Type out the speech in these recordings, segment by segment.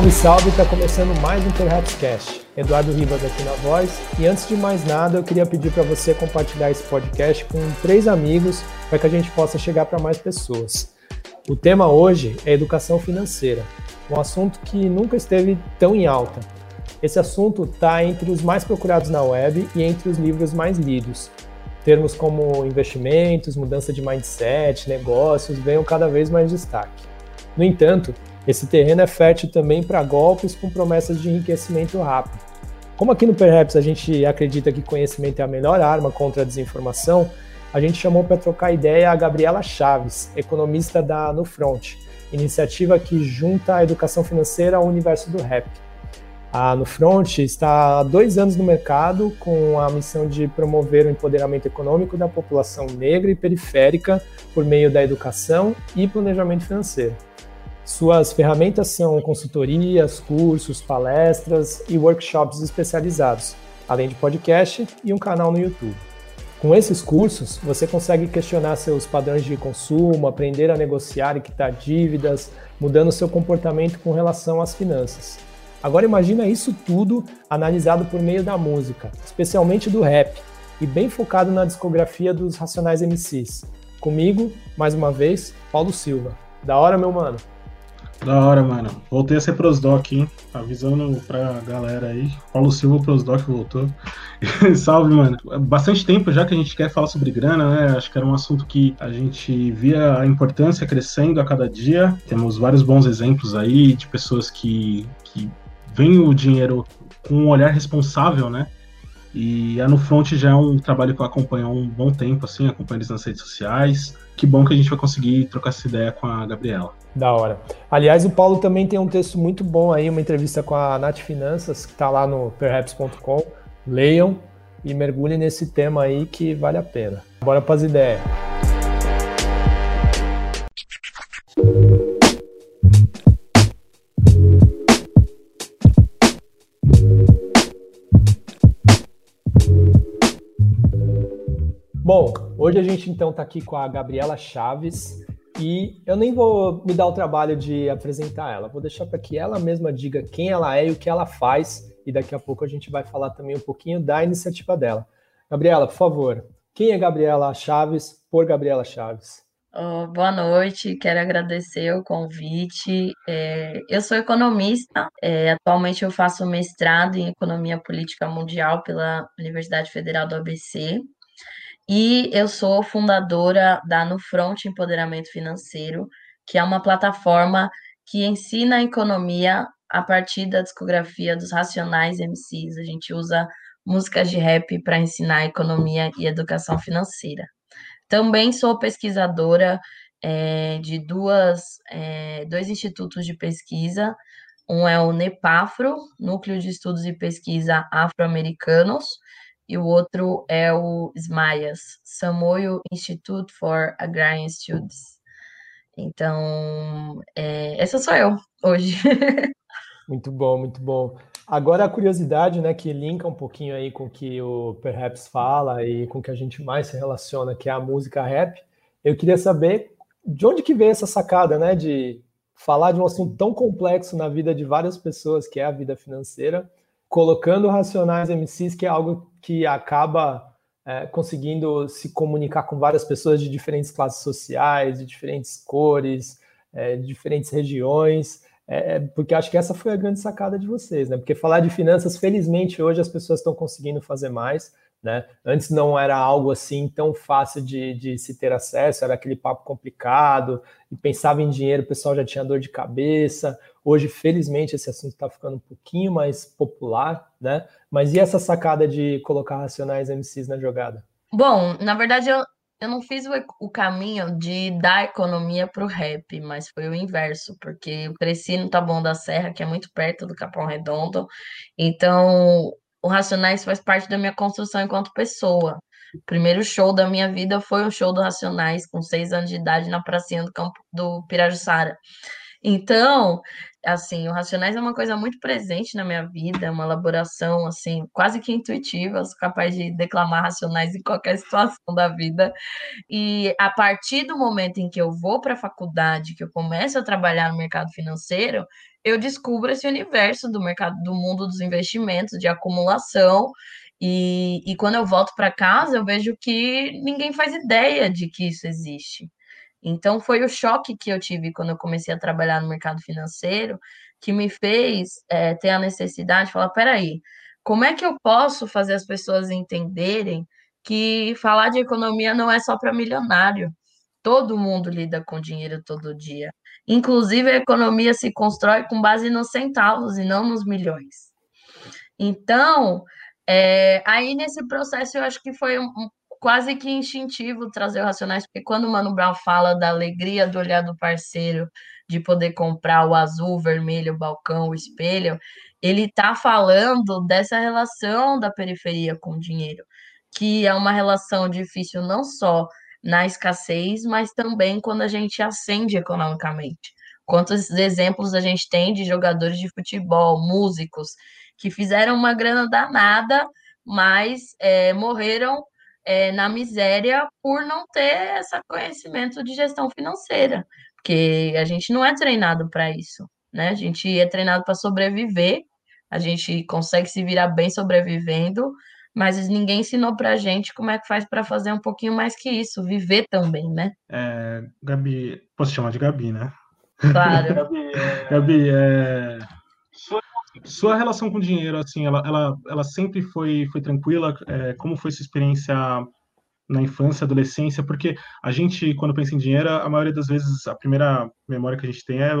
Salve, salve! Está começando mais um Perhaps Cast. Eduardo Ribas aqui na voz. E antes de mais nada, eu queria pedir para você compartilhar esse podcast com três amigos para que a gente possa chegar para mais pessoas. O tema hoje é educação financeira, um assunto que nunca esteve tão em alta. Esse assunto está entre os mais procurados na web e entre os livros mais lidos. Termos como investimentos, mudança de mindset, negócios ganham cada vez mais destaque. No entanto, esse terreno é fértil também para golpes com promessas de enriquecimento rápido. Como aqui no Perhaps a gente acredita que conhecimento é a melhor arma contra a desinformação, a gente chamou para trocar ideia a Gabriela Chaves, economista da Nufront, iniciativa que junta a educação financeira ao universo do rap. A Nufront está há dois anos no mercado com a missão de promover o empoderamento econômico da população negra e periférica por meio da educação e planejamento financeiro. Suas ferramentas são consultorias, cursos, palestras e workshops especializados, além de podcast e um canal no YouTube. Com esses cursos, você consegue questionar seus padrões de consumo, aprender a negociar e quitar dívidas, mudando seu comportamento com relação às finanças. Agora imagina isso tudo analisado por meio da música, especialmente do rap, e bem focado na discografia dos Racionais MCs. Comigo, mais uma vez, Paulo Silva. Da hora, meu mano. Da hora, mano. Voltei a ser prosdoc, hein? Avisando pra galera aí. Paulo Silva, prosdoc, voltou. Salve, mano. Bastante tempo já que a gente quer falar sobre grana, né? Acho que era um assunto que a gente via a importância crescendo a cada dia. Temos vários bons exemplos aí de pessoas que, que veem o dinheiro com um olhar responsável, né? E a No Front já é um trabalho que eu acompanho há um bom tempo, assim, acompanho eles nas redes sociais. Que bom que a gente vai conseguir trocar essa ideia com a Gabriela. Da hora. Aliás, o Paulo também tem um texto muito bom aí, uma entrevista com a Nath Finanças, que está lá no perhaps.com. Leiam e mergulhem nesse tema aí que vale a pena. Bora para as ideias. Bom, hoje a gente então está aqui com a Gabriela Chaves, e eu nem vou me dar o trabalho de apresentar ela, vou deixar para que ela mesma diga quem ela é e o que ela faz, e daqui a pouco a gente vai falar também um pouquinho da iniciativa dela. Gabriela, por favor, quem é Gabriela Chaves por Gabriela Chaves? Oh, boa noite, quero agradecer o convite. É, eu sou economista, é, atualmente eu faço mestrado em Economia Política Mundial pela Universidade Federal do ABC. E eu sou fundadora da No Front Empoderamento Financeiro, que é uma plataforma que ensina a economia a partir da discografia dos Racionais MCs. A gente usa músicas de rap para ensinar economia e educação financeira. Também sou pesquisadora é, de duas, é, dois institutos de pesquisa. Um é o NEPAFRO, Núcleo de Estudos e Pesquisa Afro-Americanos, e o outro é o SMAIAS, Samoio Institute for Agrarian Studies. Então, é, essa sou eu hoje. muito bom, muito bom. Agora a curiosidade, né, que linka um pouquinho aí com o que o Perhaps fala e com o que a gente mais se relaciona, que é a música rap. Eu queria saber de onde que vem essa sacada, né, de falar de um assunto tão complexo na vida de várias pessoas, que é a vida financeira, colocando racionais MCs, que é algo que acaba é, conseguindo se comunicar com várias pessoas de diferentes classes sociais, de diferentes cores, é, de diferentes regiões, é, é, porque acho que essa foi a grande sacada de vocês, né? Porque falar de finanças, felizmente, hoje as pessoas estão conseguindo fazer mais, né? Antes não era algo assim tão fácil de, de se ter acesso, era aquele papo complicado, e pensava em dinheiro, o pessoal já tinha dor de cabeça. Hoje, felizmente, esse assunto está ficando um pouquinho mais popular, né? Mas e essa sacada de colocar racionais MCs na jogada? Bom, na verdade, eu, eu não fiz o, o caminho de dar economia para o rap, mas foi o inverso, porque eu cresci no Taboão da Serra, que é muito perto do Capão Redondo, então o Racionais faz parte da minha construção enquanto pessoa. O primeiro show da minha vida foi um show do Racionais, com seis anos de idade, na pracinha do campo do Pirajussara. Então, assim, o Racionais é uma coisa muito presente na minha vida, uma elaboração, assim, quase que intuitiva, eu sou capaz de declamar Racionais em qualquer situação da vida. E a partir do momento em que eu vou para a faculdade, que eu começo a trabalhar no mercado financeiro, eu descubro esse universo do mercado, do mundo dos investimentos, de acumulação, e, e quando eu volto para casa, eu vejo que ninguém faz ideia de que isso existe. Então, foi o choque que eu tive quando eu comecei a trabalhar no mercado financeiro que me fez é, ter a necessidade de falar: peraí, como é que eu posso fazer as pessoas entenderem que falar de economia não é só para milionário? Todo mundo lida com dinheiro todo dia. Inclusive, a economia se constrói com base nos centavos e não nos milhões. Então, é, aí nesse processo eu acho que foi um, quase que instintivo trazer o Racionais, porque quando o Mano Brown fala da alegria do olhar do parceiro, de poder comprar o azul, o vermelho, o balcão, o espelho, ele está falando dessa relação da periferia com o dinheiro, que é uma relação difícil não só na escassez, mas também quando a gente ascende economicamente. Quantos exemplos a gente tem de jogadores de futebol, músicos, que fizeram uma grana danada, mas é, morreram é, na miséria por não ter esse conhecimento de gestão financeira, porque a gente não é treinado para isso, né? A gente é treinado para sobreviver, a gente consegue se virar bem sobrevivendo, mas ninguém ensinou para a gente como é que faz para fazer um pouquinho mais que isso, viver também, né? É, Gabi, posso chamar de Gabi, né? Claro. Gabi, é... Gabi é... Sua relação com o dinheiro, assim, ela, ela, ela sempre foi, foi tranquila? É, como foi sua experiência na infância, adolescência? Porque a gente, quando pensa em dinheiro, a maioria das vezes, a primeira memória que a gente tem é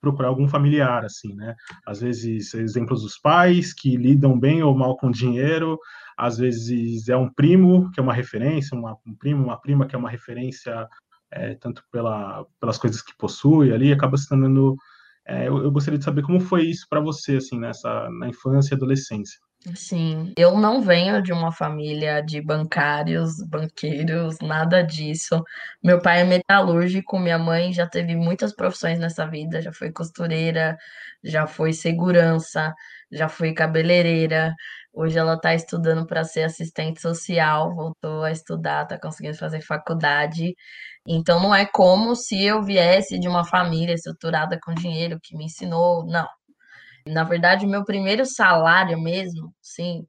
procurar algum familiar, assim, né? Às vezes, exemplos dos pais que lidam bem ou mal com dinheiro, às vezes é um primo que é uma referência, uma, um primo, uma prima que é uma referência é, tanto pela, pelas coisas que possui ali, acaba se tornando é, eu, eu, gostaria de saber como foi isso para você, assim, nessa na infância e adolescência. Sim, eu não venho de uma família de bancários, banqueiros, nada disso. Meu pai é metalúrgico, minha mãe já teve muitas profissões nessa vida, já foi costureira, já foi segurança, já foi cabeleireira. Hoje ela está estudando para ser assistente social, voltou a estudar, está conseguindo fazer faculdade. Então não é como se eu viesse de uma família estruturada com dinheiro que me ensinou, não. Na verdade, o meu primeiro salário mesmo, sim,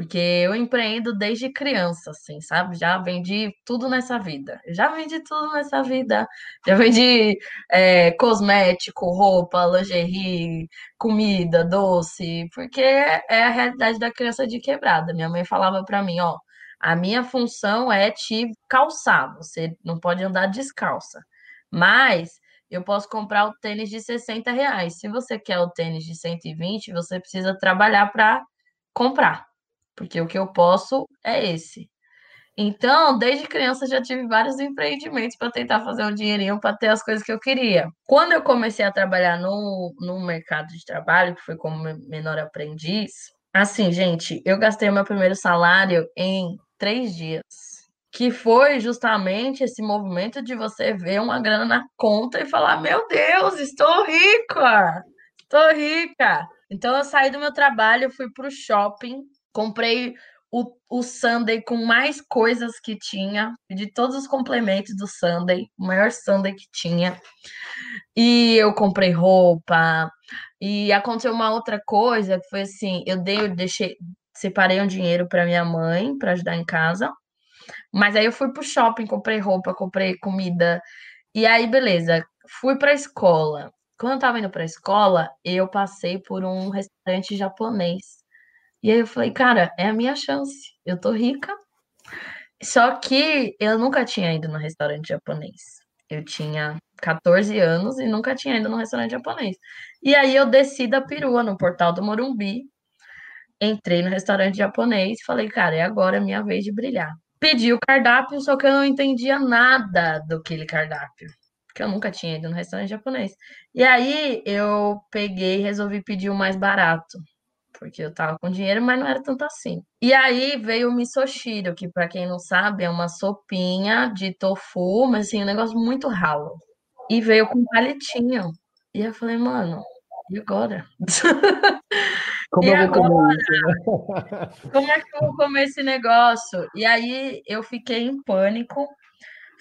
porque eu empreendo desde criança, assim, sabe? Já vendi tudo nessa vida. Já vendi tudo nessa vida. Já vendi é, cosmético, roupa, lingerie, comida, doce, porque é a realidade da criança de quebrada. Minha mãe falava para mim, ó, a minha função é te calçar, você não pode andar descalça. Mas eu posso comprar o tênis de 60 reais. Se você quer o tênis de 120, você precisa trabalhar para comprar. Porque o que eu posso é esse. Então, desde criança já tive vários empreendimentos para tentar fazer um dinheirinho para ter as coisas que eu queria. Quando eu comecei a trabalhar no, no mercado de trabalho, que foi como menor aprendiz, assim, gente, eu gastei meu primeiro salário em três dias. Que foi justamente esse movimento de você ver uma grana na conta e falar: Meu Deus, estou rica! Estou rica! Então eu saí do meu trabalho, fui para o shopping, comprei o, o Sunday com mais coisas que tinha, de todos os complementos do Sunday, o maior Sunday que tinha. E eu comprei roupa. E aconteceu uma outra coisa que foi assim: eu dei, eu deixei, separei um dinheiro para minha mãe para ajudar em casa. Mas aí eu fui pro shopping, comprei roupa, comprei comida. E aí, beleza, fui para a escola. Quando eu tava indo para a escola, eu passei por um restaurante japonês. E aí eu falei, cara, é a minha chance. Eu tô rica. Só que eu nunca tinha ido no restaurante japonês. Eu tinha 14 anos e nunca tinha ido no restaurante japonês. E aí eu desci da perua no portal do Morumbi Entrei no restaurante japonês e falei, cara, é agora a minha vez de brilhar. Pedi o cardápio, só que eu não entendia nada do aquele cardápio. Porque eu nunca tinha ido no restaurante japonês. E aí eu peguei e resolvi pedir o mais barato. Porque eu tava com dinheiro, mas não era tanto assim. E aí veio o misoshiro, que para quem não sabe é uma sopinha de tofu, mas assim, um negócio muito ralo. E veio com palitinho. E eu falei, mano, e agora? Como e eu agora? vou isso, né? Como é que eu vou comer esse negócio? E aí eu fiquei em pânico,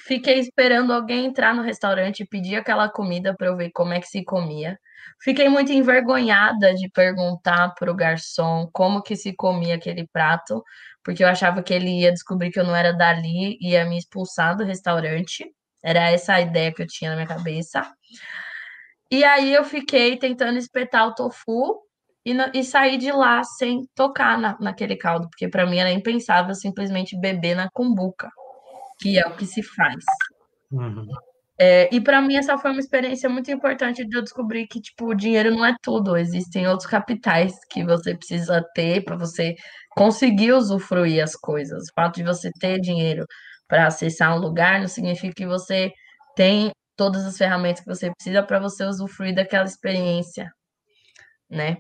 fiquei esperando alguém entrar no restaurante e pedir aquela comida para eu ver como é que se comia. Fiquei muito envergonhada de perguntar para o garçom como que se comia aquele prato, porque eu achava que ele ia descobrir que eu não era dali e ia me expulsar do restaurante. Era essa a ideia que eu tinha na minha cabeça. E aí eu fiquei tentando espetar o tofu e, e sair de lá sem tocar na, naquele caldo, porque para mim era impensável simplesmente beber na cumbuca, que é o que se faz. Uhum. É, e para mim essa foi uma experiência muito importante de eu descobrir que tipo o dinheiro não é tudo, existem outros capitais que você precisa ter para você conseguir usufruir as coisas. O fato de você ter dinheiro para acessar um lugar não significa que você tem todas as ferramentas que você precisa para você usufruir daquela experiência, né?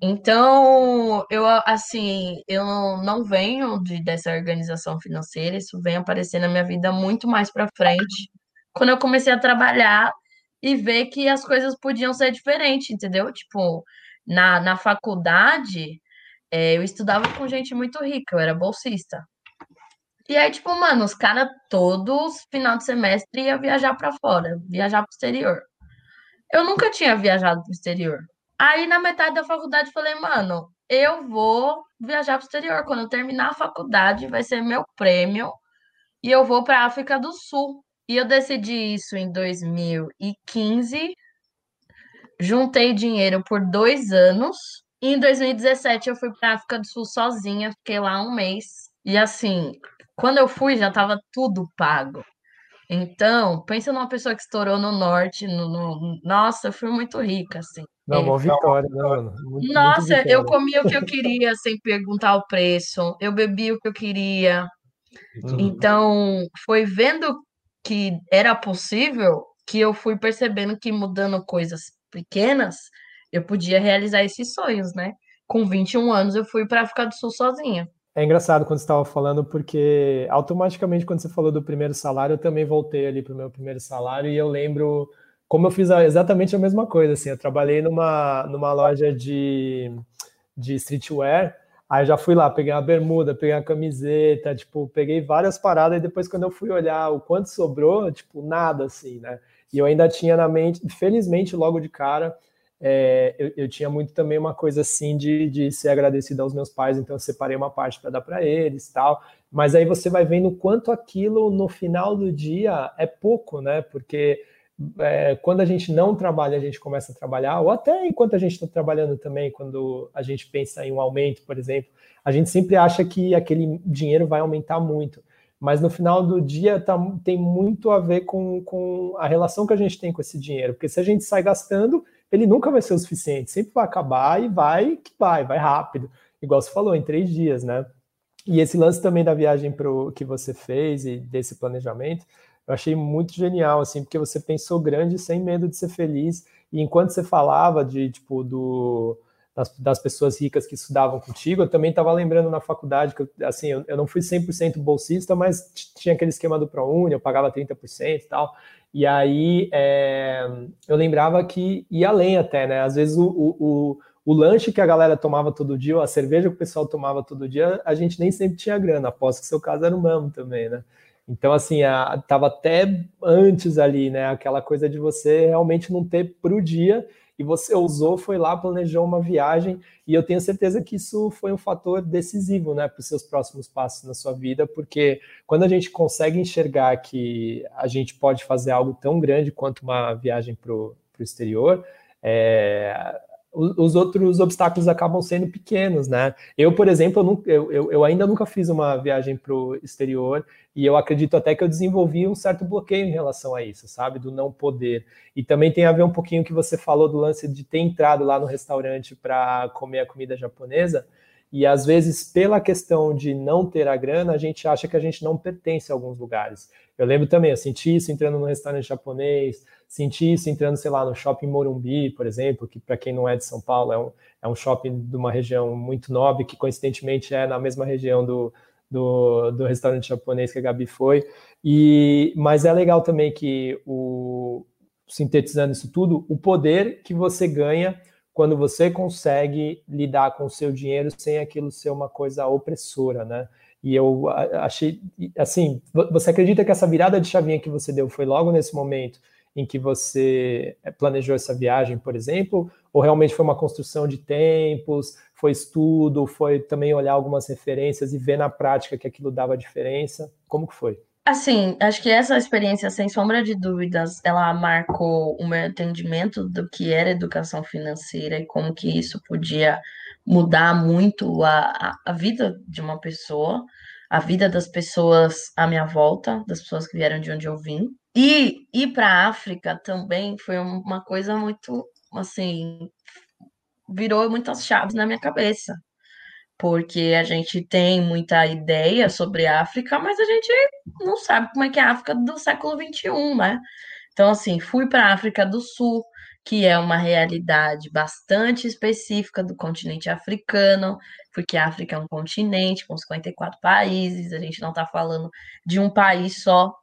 Então, eu assim, eu não venho de, dessa organização financeira, isso vem aparecer na minha vida muito mais para frente, quando eu comecei a trabalhar e ver que as coisas podiam ser diferentes, entendeu? Tipo, na, na faculdade, é, eu estudava com gente muito rica, eu era bolsista. E aí, tipo, mano, os caras todos, final de semestre, ia viajar para fora, viajar pro exterior. Eu nunca tinha viajado pro exterior. Aí, na metade da faculdade, falei, mano, eu vou viajar pro exterior. Quando eu terminar a faculdade, vai ser meu prêmio e eu vou para África do Sul. E eu decidi isso em 2015. Juntei dinheiro por dois anos. E em 2017 eu fui para África do Sul sozinha, fiquei lá um mês. E assim, quando eu fui já estava tudo pago. Então, pensa numa pessoa que estourou no norte, no, no... nossa, eu fui muito rica, assim. Não, uma vitória, né, mano? Muito, nossa, muito eu comia o que eu queria sem perguntar o preço, eu bebia o que eu queria. Uhum. Então, foi vendo que era possível que eu fui percebendo que mudando coisas pequenas, eu podia realizar esses sonhos, né? Com 21 anos, eu fui para África do Sul sozinha. É engraçado quando você estava falando, porque automaticamente, quando você falou do primeiro salário, eu também voltei ali para o meu primeiro salário e eu lembro como eu fiz exatamente a mesma coisa. Assim, eu trabalhei numa, numa loja de, de streetwear, aí já fui lá, peguei uma bermuda, peguei uma camiseta, tipo, peguei várias paradas e depois, quando eu fui olhar o quanto sobrou, tipo, nada assim, né? E eu ainda tinha na mente, felizmente, logo de cara, é, eu, eu, tinha muito também uma coisa assim de, de ser agradecido aos meus pais, então eu separei uma parte para dar para eles tal. Mas aí você vai vendo quanto aquilo no final do dia é pouco, né? Porque é, quando a gente não trabalha, a gente começa a trabalhar, ou até enquanto a gente está trabalhando também, quando a gente pensa em um aumento, por exemplo, a gente sempre acha que aquele dinheiro vai aumentar muito. Mas no final do dia tá, tem muito a ver com, com a relação que a gente tem com esse dinheiro. Porque se a gente sai gastando, ele nunca vai ser o suficiente, sempre vai acabar e vai que vai, vai rápido. Igual você falou, em três dias, né? E esse lance também da viagem pro, que você fez e desse planejamento, eu achei muito genial, assim, porque você pensou grande sem medo de ser feliz. E enquanto você falava de, tipo, do, das, das pessoas ricas que estudavam contigo, eu também estava lembrando na faculdade que, assim, eu, eu não fui 100% bolsista, mas tinha aquele esquema do ProUni, eu pagava 30% e tal. E aí é, eu lembrava que ia além até, né? Às vezes o, o, o, o, lanche que a galera tomava todo dia, ou a cerveja que o pessoal tomava todo dia, a gente nem sempre tinha grana. Aposto que seu caso era o mesmo também, né? Então, assim, a, tava até antes ali, né? Aquela coisa de você realmente não ter pro dia e você usou, foi lá, planejou uma viagem, e eu tenho certeza que isso foi um fator decisivo, né, para os seus próximos passos na sua vida, porque quando a gente consegue enxergar que a gente pode fazer algo tão grande quanto uma viagem para o exterior, é, os outros obstáculos acabam sendo pequenos, né? Eu, por exemplo, eu, eu, eu ainda nunca fiz uma viagem para o exterior e eu acredito até que eu desenvolvi um certo bloqueio em relação a isso, sabe? Do não poder. E também tem a ver um pouquinho que você falou do lance de ter entrado lá no restaurante para comer a comida japonesa. E às vezes, pela questão de não ter a grana, a gente acha que a gente não pertence a alguns lugares. Eu lembro também, eu senti isso entrando no restaurante japonês, senti isso entrando, sei lá, no shopping Morumbi, por exemplo, que para quem não é de São Paulo é um, é um shopping de uma região muito nobre, que coincidentemente é na mesma região do, do, do restaurante japonês que a Gabi foi. E, mas é legal também que o, sintetizando isso tudo, o poder que você ganha quando você consegue lidar com o seu dinheiro sem aquilo ser uma coisa opressora, né? E eu achei, assim, você acredita que essa virada de chavinha que você deu foi logo nesse momento em que você eh, planejou essa viagem, por exemplo? Ou realmente foi uma construção de tempos, foi estudo, foi também olhar algumas referências e ver na prática que aquilo dava diferença? Como que foi? Assim, acho que essa experiência, sem sombra de dúvidas, ela marcou o meu entendimento do que era educação financeira e como que isso podia mudar muito a, a, vida de uma pessoa, a vida das pessoas à minha volta, das pessoas que vieram de onde eu vim. E ir para a África também foi uma coisa muito, assim, virou muitas chaves na minha cabeça. Porque a gente tem muita ideia sobre a África, mas a gente não sabe como é que é a África do século XXI, né? Então, assim, fui para a África do Sul, que é uma realidade bastante específica do continente africano, porque a África é um continente com 54 países, a gente não está falando de um país só.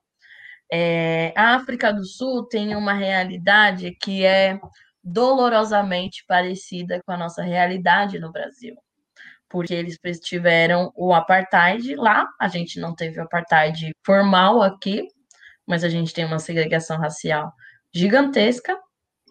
É, a África do Sul tem uma realidade que é dolorosamente parecida com a nossa realidade no Brasil, porque eles tiveram o apartheid lá, a gente não teve o apartheid formal aqui, mas a gente tem uma segregação racial gigantesca,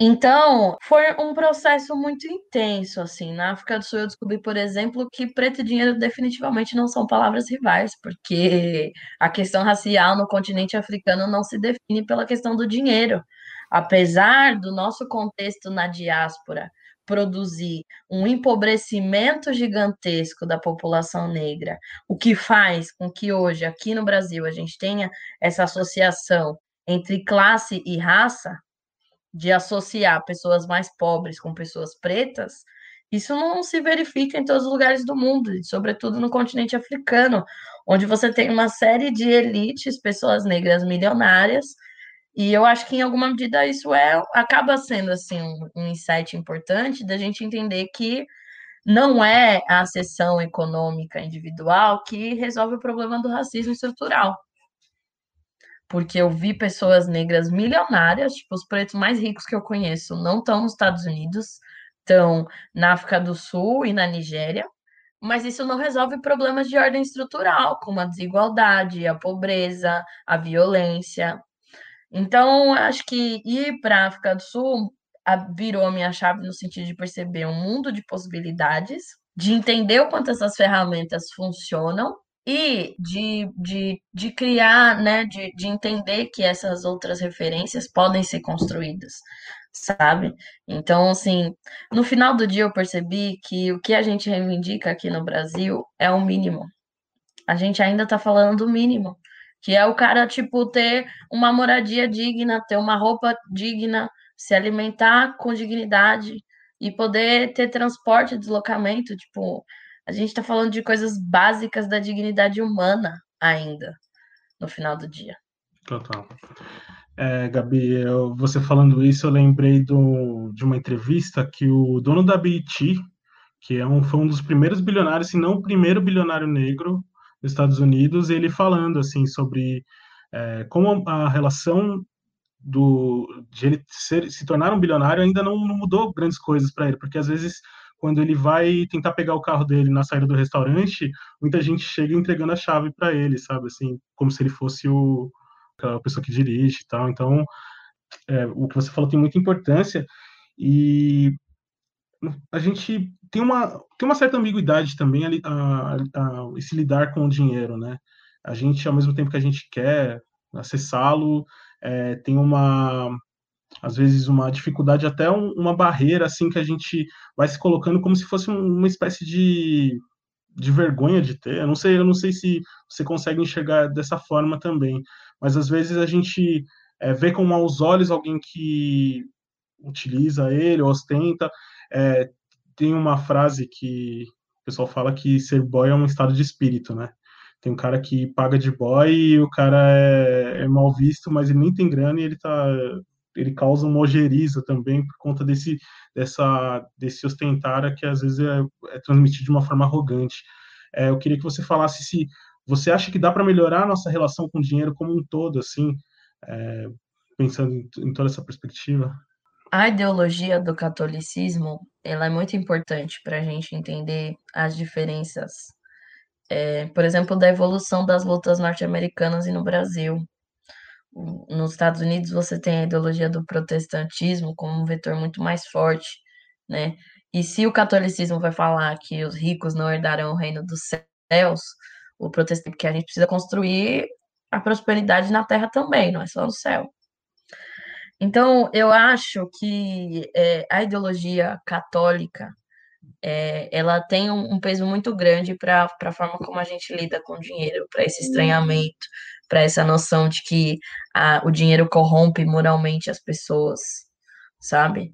então, foi um processo muito intenso, assim. Na África do Sul eu descobri, por exemplo, que preto e dinheiro definitivamente não são palavras rivais, porque a questão racial no continente africano não se define pela questão do dinheiro. Apesar do nosso contexto na diáspora produzir um empobrecimento gigantesco da população negra, o que faz com que hoje, aqui no Brasil, a gente tenha essa associação entre classe e raça, de associar pessoas mais pobres com pessoas pretas, isso não se verifica em todos os lugares do mundo, sobretudo no continente africano, onde você tem uma série de elites, pessoas negras milionárias, e eu acho que em alguma medida isso é acaba sendo assim um, um insight importante da gente entender que não é a seção econômica individual que resolve o problema do racismo estrutural porque eu vi pessoas negras milionárias, tipo, os pretos mais ricos que eu conheço não estão nos Estados Unidos, estão na África do Sul e na Nigéria, mas isso não resolve problemas de ordem estrutural, como a desigualdade, a pobreza, a violência. Então, acho que ir para a África do Sul virou a minha chave no sentido de perceber um mundo de possibilidades, de entender o quanto essas ferramentas funcionam e de, de, de criar, né, de, de entender que essas outras referências podem ser construídas, sabe? Então, assim, no final do dia eu percebi que o que a gente reivindica aqui no Brasil é o mínimo. A gente ainda está falando do mínimo, que é o cara, tipo, ter uma moradia digna, ter uma roupa digna, se alimentar com dignidade e poder ter transporte, deslocamento, tipo, a gente está falando de coisas básicas da dignidade humana ainda, no final do dia. Total. É, Gabi, eu, você falando isso, eu lembrei do, de uma entrevista que o dono da BT, que é um, foi um dos primeiros bilionários, se não o primeiro bilionário negro dos Estados Unidos, ele falando assim sobre é, como a relação do, de ele ser, se tornar um bilionário ainda não, não mudou grandes coisas para ele, porque às vezes quando ele vai tentar pegar o carro dele na saída do restaurante, muita gente chega entregando a chave para ele, sabe? Assim, como se ele fosse o, a pessoa que dirige e tal. Então, é, o que você falou tem muita importância e a gente tem uma, tem uma certa ambiguidade também a, a, a, esse lidar com o dinheiro, né? A gente, ao mesmo tempo que a gente quer acessá-lo, é, tem uma às vezes uma dificuldade, até um, uma barreira assim que a gente vai se colocando como se fosse uma espécie de, de vergonha de ter. Eu não sei, eu não sei se você consegue enxergar dessa forma também, mas às vezes a gente é, vê com maus olhos alguém que utiliza ele, ostenta. É, tem uma frase que o pessoal fala que ser boy é um estado de espírito, né? Tem um cara que paga de boy e o cara é, é mal visto, mas ele nem tem grana e ele tá ele causa uma ojeriza também por conta desse, dessa, desse ostentar que às vezes é, é transmitido de uma forma arrogante. É, eu queria que você falasse se você acha que dá para melhorar a nossa relação com o dinheiro como um todo, assim, é, pensando em, em toda essa perspectiva? A ideologia do catolicismo ela é muito importante para a gente entender as diferenças, é, por exemplo, da evolução das lutas norte-americanas e no Brasil. Nos Estados Unidos você tem a ideologia do protestantismo como um vetor muito mais forte, né? E se o catolicismo vai falar que os ricos não herdarão o reino dos céus, o protestantismo que a gente precisa construir a prosperidade na terra também, não é só no céu. Então, eu acho que é, a ideologia católica é, ela tem um, um, peso muito grande para a forma como a gente lida com o dinheiro, para esse estranhamento, para essa noção de que a, o dinheiro corrompe moralmente as pessoas, sabe?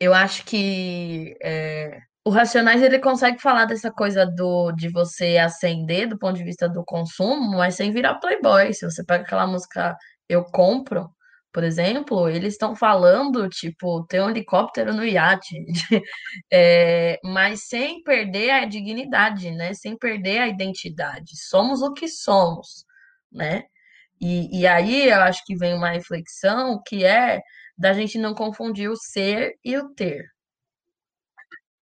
Eu acho que é, o Racionais ele consegue falar dessa coisa do de você ascender do ponto de vista do consumo, mas sem virar playboy. Se você pega aquela música Eu Compro, por exemplo, eles estão falando, tipo, ter um helicóptero no iate, é, mas sem perder a dignidade, né? Sem perder a identidade. Somos o que somos, né? E, e aí eu acho que vem uma reflexão que é da gente não confundir o ser e o ter,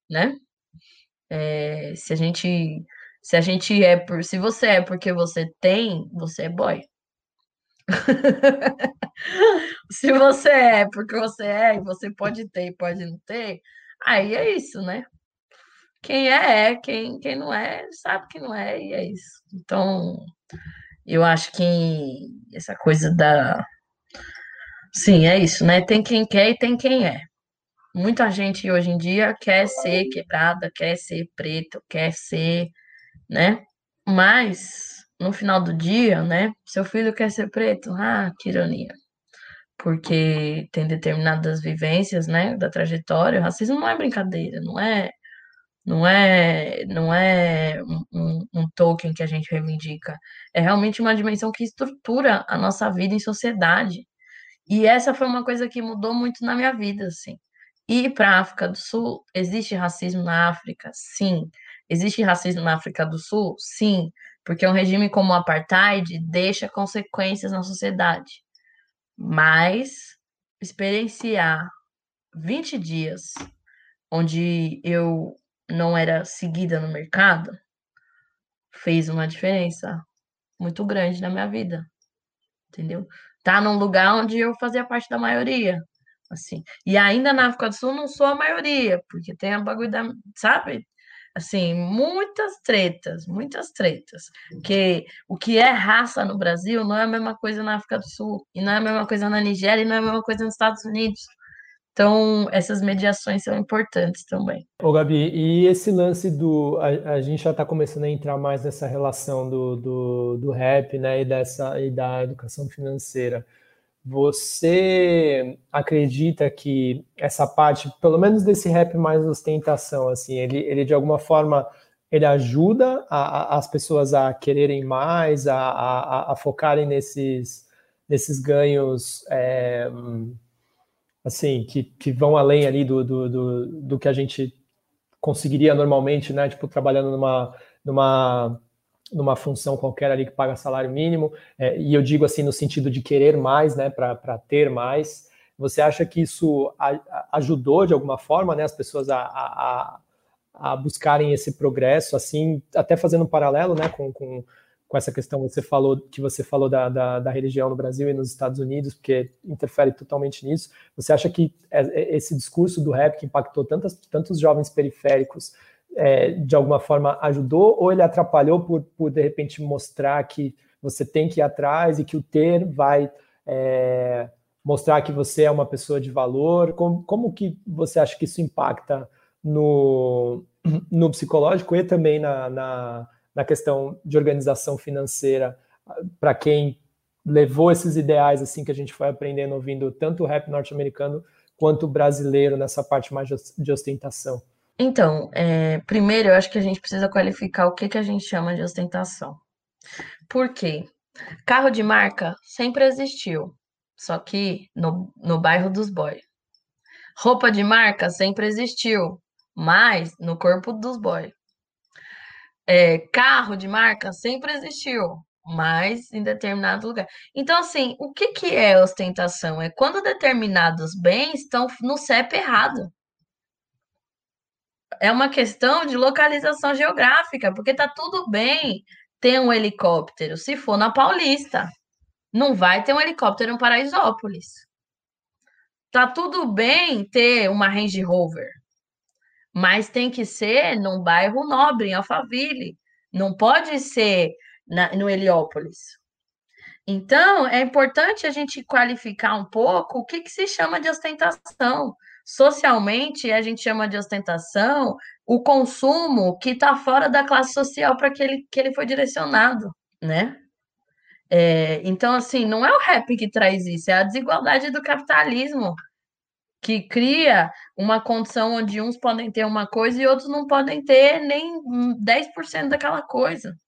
né? É, se a gente se a gente é por se você é porque você tem, você é boy. Se você é porque você é, e você pode ter e pode não ter, aí é isso, né? Quem é, é, quem, quem não é, sabe que não é, e é isso. Então, eu acho que essa coisa da. Sim, é isso, né? Tem quem quer e tem quem é. Muita gente hoje em dia quer ser quebrada, quer ser preto, quer ser, né? Mas no final do dia, né? Seu filho quer ser preto. Ah, que ironia. Porque tem determinadas vivências, né, da trajetória. O racismo não é brincadeira, não é não é não é um, um, um, token que a gente reivindica. É realmente uma dimensão que estrutura a nossa vida em sociedade. E essa foi uma coisa que mudou muito na minha vida, assim. Ir para a África do Sul, existe racismo na África? Sim. Existe racismo na África do Sul? Sim porque um regime como o apartheid deixa consequências na sociedade. Mas experienciar 20 dias onde eu não era seguida no mercado fez uma diferença muito grande na minha vida. Entendeu? Tá num lugar onde eu fazia parte da maioria, assim. E ainda na África do Sul não sou a maioria, porque tem a bagulho da, sabe? Assim, muitas tretas, muitas tretas. Porque o que é raça no Brasil não é a mesma coisa na África do Sul, e não é a mesma coisa na Nigéria, e não é a mesma coisa nos Estados Unidos. Então, essas mediações são importantes também. Ô, Gabi, e esse lance do. A, a gente já está começando a entrar mais nessa relação do, do, do rap, né, e, dessa, e da educação financeira. Você acredita que essa parte, pelo menos desse rap mais ostentação, assim, ele, ele de alguma forma ele ajuda a, a, as pessoas a quererem mais, a, a, a focarem nesses, nesses ganhos, é, assim, que, que vão além ali do, do, do, do que a gente conseguiria normalmente, né? Tipo, trabalhando numa, numa numa função qualquer ali que paga salário mínimo, é, e eu digo assim no sentido de querer mais, né, para ter mais. Você acha que isso a, a, ajudou de alguma forma, né, as pessoas a, a, a, buscarem esse progresso, assim, até fazendo um paralelo, né, com, com, com essa questão que você falou, que você falou da, da, da, religião no Brasil e nos Estados Unidos, porque interfere totalmente nisso. Você acha que é, é, esse discurso do rap que impactou tantas, tantos jovens periféricos é, de alguma forma ajudou ou ele atrapalhou por, por de repente mostrar que você tem que ir atrás e que o ter vai é, mostrar que você é uma pessoa de valor? Como, como que você acha que isso impacta no, no psicológico e também na, na, na questão de organização financeira para quem levou esses ideais assim que a gente foi aprendendo ouvindo tanto o rap norte-americano quanto o brasileiro nessa parte mais de ostentação? Então, é, primeiro eu acho que a gente precisa qualificar o que, que a gente chama de ostentação. Por quê? Carro de marca sempre existiu, só que no, no bairro dos boys. Roupa de marca sempre existiu, mas no corpo dos boys. É, carro de marca sempre existiu, mas em determinado lugar. Então, assim, o que, que é ostentação? É quando determinados bens estão no CEP errado. É uma questão de localização geográfica, porque tá tudo bem ter um helicóptero se for na Paulista. Não vai ter um helicóptero em Paraisópolis. Tá tudo bem ter uma Range Rover, mas tem que ser num bairro nobre, em Alphaville. Não pode ser na, no Heliópolis. Então, é importante a gente qualificar um pouco o que, que se chama de ostentação. Socialmente, a gente chama de ostentação o consumo que está fora da classe social para que ele, que ele foi direcionado, né? É, então, assim, não é o rap que traz isso, é a desigualdade do capitalismo que cria uma condição onde uns podem ter uma coisa e outros não podem ter nem 10% daquela coisa.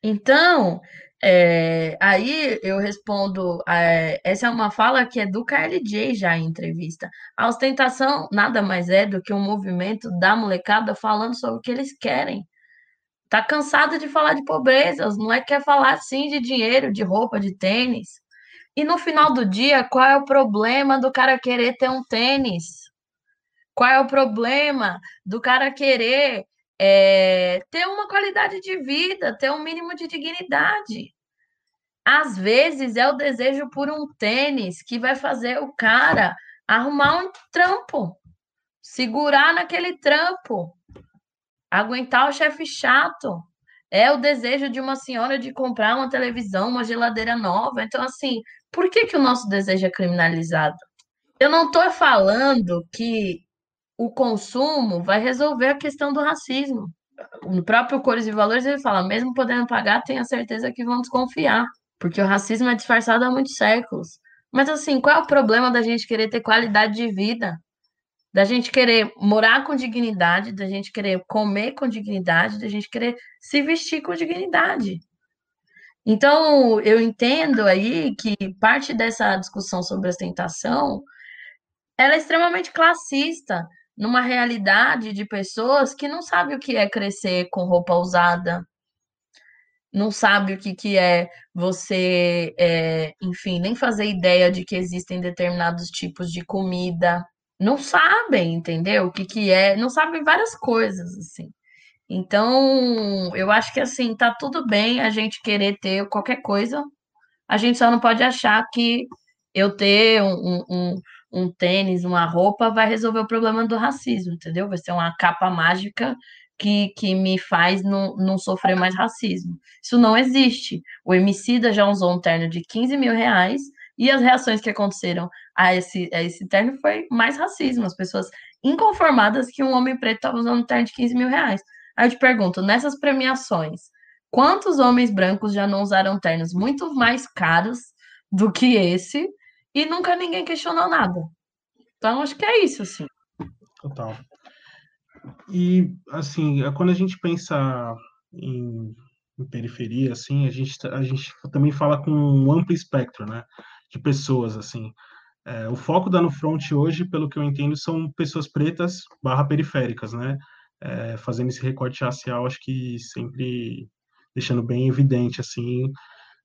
Então, é, aí eu respondo, é, essa é uma fala que é do KLJ já em entrevista. A ostentação nada mais é do que um movimento da molecada falando sobre o que eles querem. Tá cansada de falar de pobreza, os moleques querem falar sim de dinheiro, de roupa, de tênis. E no final do dia, qual é o problema do cara querer ter um tênis? Qual é o problema do cara querer é, ter uma qualidade de vida, ter um mínimo de dignidade? Às vezes é o desejo por um tênis que vai fazer o cara arrumar um trampo, segurar naquele trampo, aguentar o chefe chato. É o desejo de uma senhora de comprar uma televisão, uma geladeira nova. Então, assim, por que, que o nosso desejo é criminalizado? Eu não estou falando que o consumo vai resolver a questão do racismo. No próprio Cores e Valores ele fala, mesmo podendo pagar, tenha certeza que vão desconfiar, porque o racismo é disfarçado há muitos séculos. Mas assim, qual é o problema da gente querer ter qualidade de vida? Da gente querer morar com dignidade, da gente querer comer com dignidade, da gente querer se vestir com dignidade. Então, eu entendo aí que parte dessa discussão sobre ostentação ela é extremamente classista, numa realidade de pessoas que não sabe o que é crescer com roupa usada, não sabe o que, que é você, é, enfim, nem fazer ideia de que existem determinados tipos de comida, não sabem, entendeu? O que, que é, não sabem várias coisas, assim. Então, eu acho que assim, tá tudo bem a gente querer ter qualquer coisa. A gente só não pode achar que eu ter um, um, um tênis, uma roupa, vai resolver o problema do racismo, entendeu? Vai ser uma capa mágica que, que me faz não, não sofrer mais racismo. Isso não existe. O Emicida já usou um terno de 15 mil reais e as reações que aconteceram a esse, a esse terno foi mais racismo. As pessoas inconformadas que um homem preto estava usando um terno de 15 mil reais. Aí eu te pergunto, nessas premiações, quantos homens brancos já não usaram ternos muito mais caros do que esse e nunca ninguém questionou nada? Então, acho que é isso, assim. Total. E, assim, é quando a gente pensa em, em periferia, assim, a gente, a gente também fala com um amplo espectro, né, de pessoas, assim. É, o foco da No Front hoje, pelo que eu entendo, são pessoas pretas barra periféricas, né? é, fazendo esse recorte racial, acho que sempre deixando bem evidente, assim.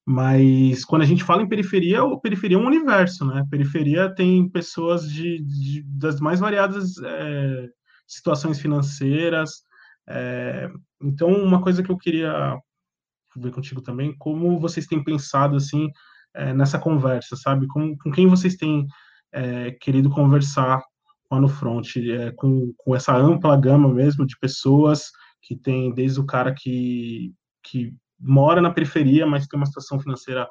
Mas quando a gente fala em periferia, o periferia é um universo, né? Periferia tem pessoas de, de das mais variadas é, situações financeiras. É, então, uma coisa que eu queria ver contigo também, como vocês têm pensado assim é, nessa conversa, sabe? Com, com quem vocês têm é, querido conversar lá no front, é, com, com essa ampla gama mesmo de pessoas que tem desde o cara que, que mora na periferia, mas tem uma situação financeira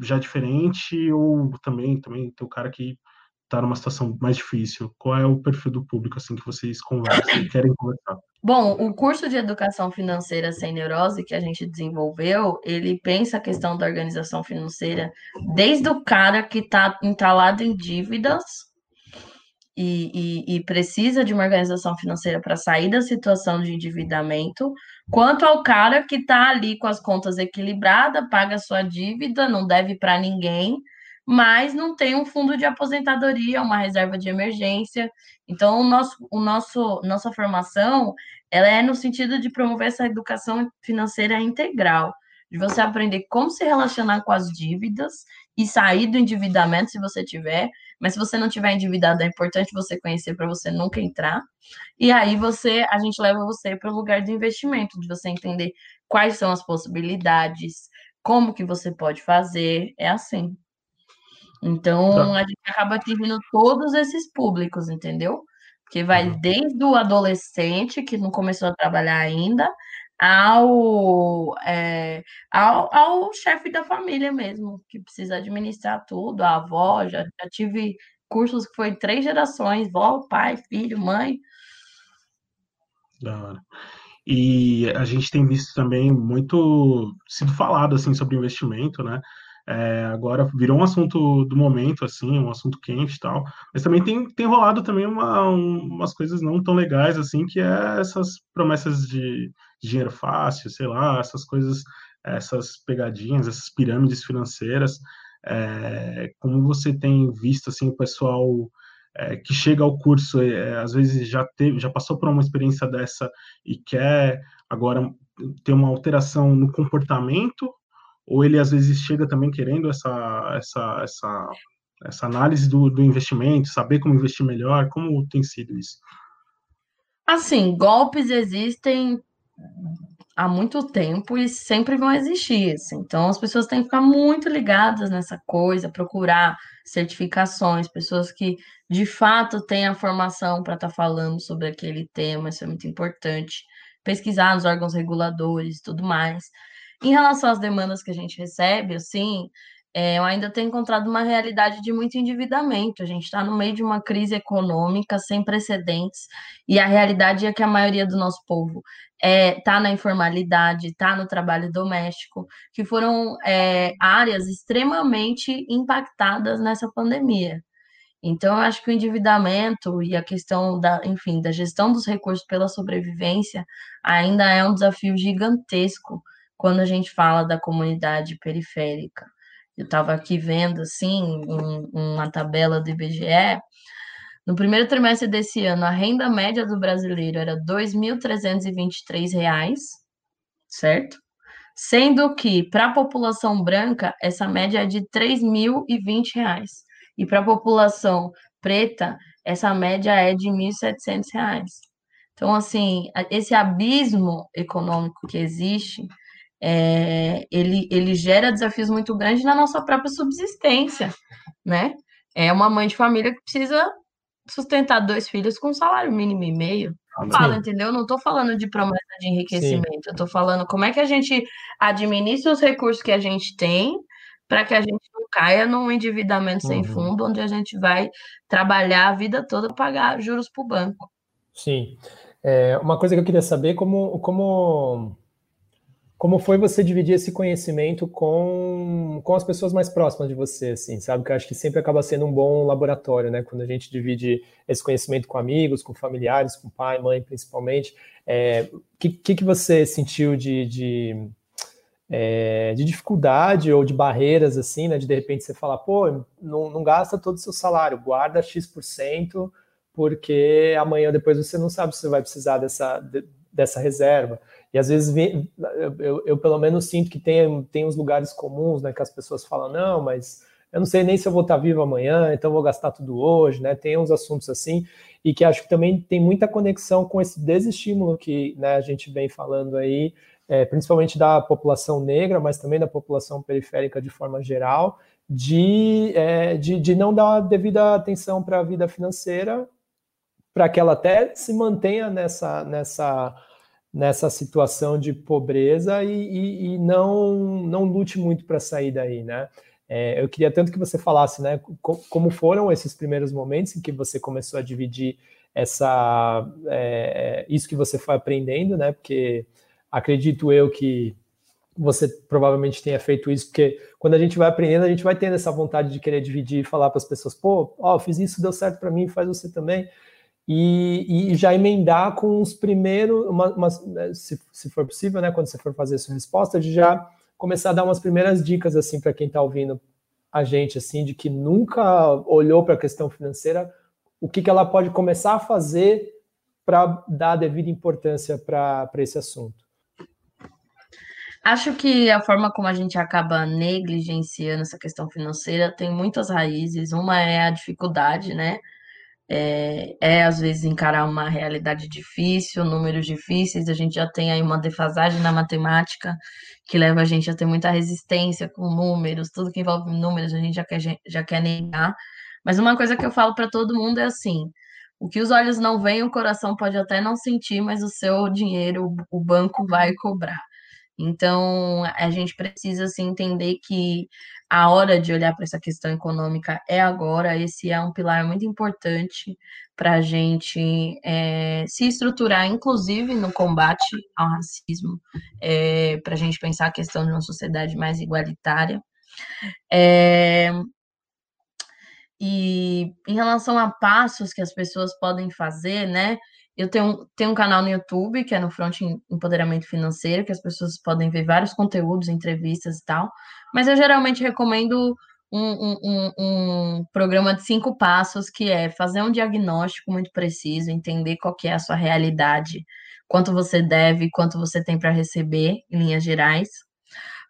já diferente, ou também, também tem o cara que está numa situação mais difícil. Qual é o perfil do público assim que vocês conversam querem conversar? Bom, o curso de educação financeira sem neurose que a gente desenvolveu, ele pensa a questão da organização financeira desde o cara que está entalado em dívidas e, e, e precisa de uma organização financeira para sair da situação de endividamento, quanto ao cara que está ali com as contas equilibradas, paga sua dívida, não deve para ninguém, mas não tem um fundo de aposentadoria, uma reserva de emergência. Então, o nosso, o nosso, nossa formação ela é no sentido de promover essa educação financeira integral, de você aprender como se relacionar com as dívidas e sair do endividamento se você tiver, mas se você não tiver endividado, é importante você conhecer para você nunca entrar. E aí você, a gente leva você para o lugar do investimento, de você entender quais são as possibilidades, como que você pode fazer, é assim. Então, tá. a gente acaba atingindo todos esses públicos, entendeu? Que vai uhum. desde o adolescente, que não começou a trabalhar ainda, ao, é, ao, ao chefe da família mesmo, que precisa administrar tudo, a avó, já, já tive cursos que foi três gerações, vó, pai, filho, mãe. Da hora. E a gente tem visto também muito sido falado assim sobre investimento, né? É, agora virou um assunto do momento, assim, um assunto quente e tal. Mas também tem, tem rolado também uma, um, umas coisas não tão legais, assim, que é essas promessas de, dinheiro fácil, sei lá, essas coisas, essas pegadinhas, essas pirâmides financeiras. É, como você tem visto, assim, o pessoal é, que chega ao curso, é, às vezes já, teve, já passou por uma experiência dessa e quer agora ter uma alteração no comportamento ou ele às vezes chega também querendo essa, essa, essa, essa análise do, do investimento, saber como investir melhor? Como tem sido isso? Assim, golpes existem há muito tempo e sempre vão existir. Assim. Então, as pessoas têm que ficar muito ligadas nessa coisa, procurar certificações, pessoas que de fato têm a formação para estar tá falando sobre aquele tema, isso é muito importante. Pesquisar nos órgãos reguladores e tudo mais. Em relação às demandas que a gente recebe, assim, é, eu ainda tenho encontrado uma realidade de muito endividamento. A gente está no meio de uma crise econômica sem precedentes, e a realidade é que a maioria do nosso povo está é, tá na informalidade, está no trabalho doméstico, que foram é, áreas extremamente impactadas nessa pandemia. Então, eu acho que o endividamento e a questão da, enfim, da gestão dos recursos pela sobrevivência ainda é um desafio gigantesco quando a gente fala da comunidade periférica. Eu estava aqui vendo, assim, um, uma tabela do IBGE. No primeiro trimestre desse ano, a renda média do brasileiro era R$ 2.323, certo? Sendo que, para a população branca, essa média é de R$ 3.020. E para a população preta, essa média é de R$ 1.700. Então, assim, esse abismo econômico que existe é, ele, ele gera desafios muito grandes na nossa própria subsistência, né? É uma mãe de família que precisa sustentar dois filhos com um salário mínimo e meio. Fala, entendeu? Não estou falando de promessa de enriquecimento, Sim. eu estou falando como é que a gente administra os recursos que a gente tem para que a gente não caia num endividamento uhum. sem fundo, onde a gente vai trabalhar a vida toda pagar juros para o banco. Sim. É, uma coisa que eu queria saber, como, como como foi você dividir esse conhecimento com, com as pessoas mais próximas de você, assim, sabe? Que eu acho que sempre acaba sendo um bom laboratório, né? Quando a gente divide esse conhecimento com amigos, com familiares, com pai, mãe, principalmente. O é, que, que, você sentiu de, de, é, de, dificuldade ou de barreiras, assim, né? De de repente você falar, pô, não, não gasta todo o seu salário, guarda X%, porque amanhã depois você não sabe se vai precisar dessa, de, dessa reserva. E às vezes eu, eu, pelo menos sinto que tem, tem uns lugares comuns, né, que as pessoas falam, não, mas eu não sei nem se eu vou estar vivo amanhã, então vou gastar tudo hoje, né? Tem uns assuntos assim, e que acho que também tem muita conexão com esse desestímulo que né, a gente vem falando aí, é, principalmente da população negra, mas também da população periférica de forma geral, de, é, de, de não dar devida atenção para a vida financeira, para que ela até se mantenha nessa, nessa nessa situação de pobreza e, e, e não, não lute muito para sair daí, né? É, eu queria tanto que você falasse, né, como foram esses primeiros momentos em que você começou a dividir essa, é, isso que você foi aprendendo, né? Porque acredito eu que você provavelmente tenha feito isso, porque quando a gente vai aprendendo, a gente vai tendo essa vontade de querer dividir e falar para as pessoas, pô, ó, fiz isso, deu certo para mim, faz você também e, e já emendar com os primeiros, uma, uma, se, se for possível, né, quando você for fazer a sua resposta, de já começar a dar umas primeiras dicas assim para quem está ouvindo a gente, assim, de que nunca olhou para a questão financeira, o que, que ela pode começar a fazer para dar a devida importância para esse assunto. Acho que a forma como a gente acaba negligenciando essa questão financeira tem muitas raízes. Uma é a dificuldade, né? É, é, às vezes encarar uma realidade difícil, números difíceis, a gente já tem aí uma defasagem na matemática que leva a gente a ter muita resistência com números, tudo que envolve números a gente já quer, já quer negar. Mas uma coisa que eu falo para todo mundo é assim: o que os olhos não veem, o coração pode até não sentir, mas o seu dinheiro, o banco vai cobrar. Então, a gente precisa assim, entender que a hora de olhar para essa questão econômica é agora. Esse é um pilar muito importante para a gente é, se estruturar, inclusive no combate ao racismo, é, para a gente pensar a questão de uma sociedade mais igualitária. É, e em relação a passos que as pessoas podem fazer, né? Eu tenho, tenho um canal no YouTube, que é no Front Empoderamento Financeiro, que as pessoas podem ver vários conteúdos, entrevistas e tal. Mas eu geralmente recomendo um, um, um, programa de cinco passos, que é fazer um diagnóstico muito preciso, entender qual que é a sua realidade, quanto você deve, quanto você tem para receber, em linhas gerais.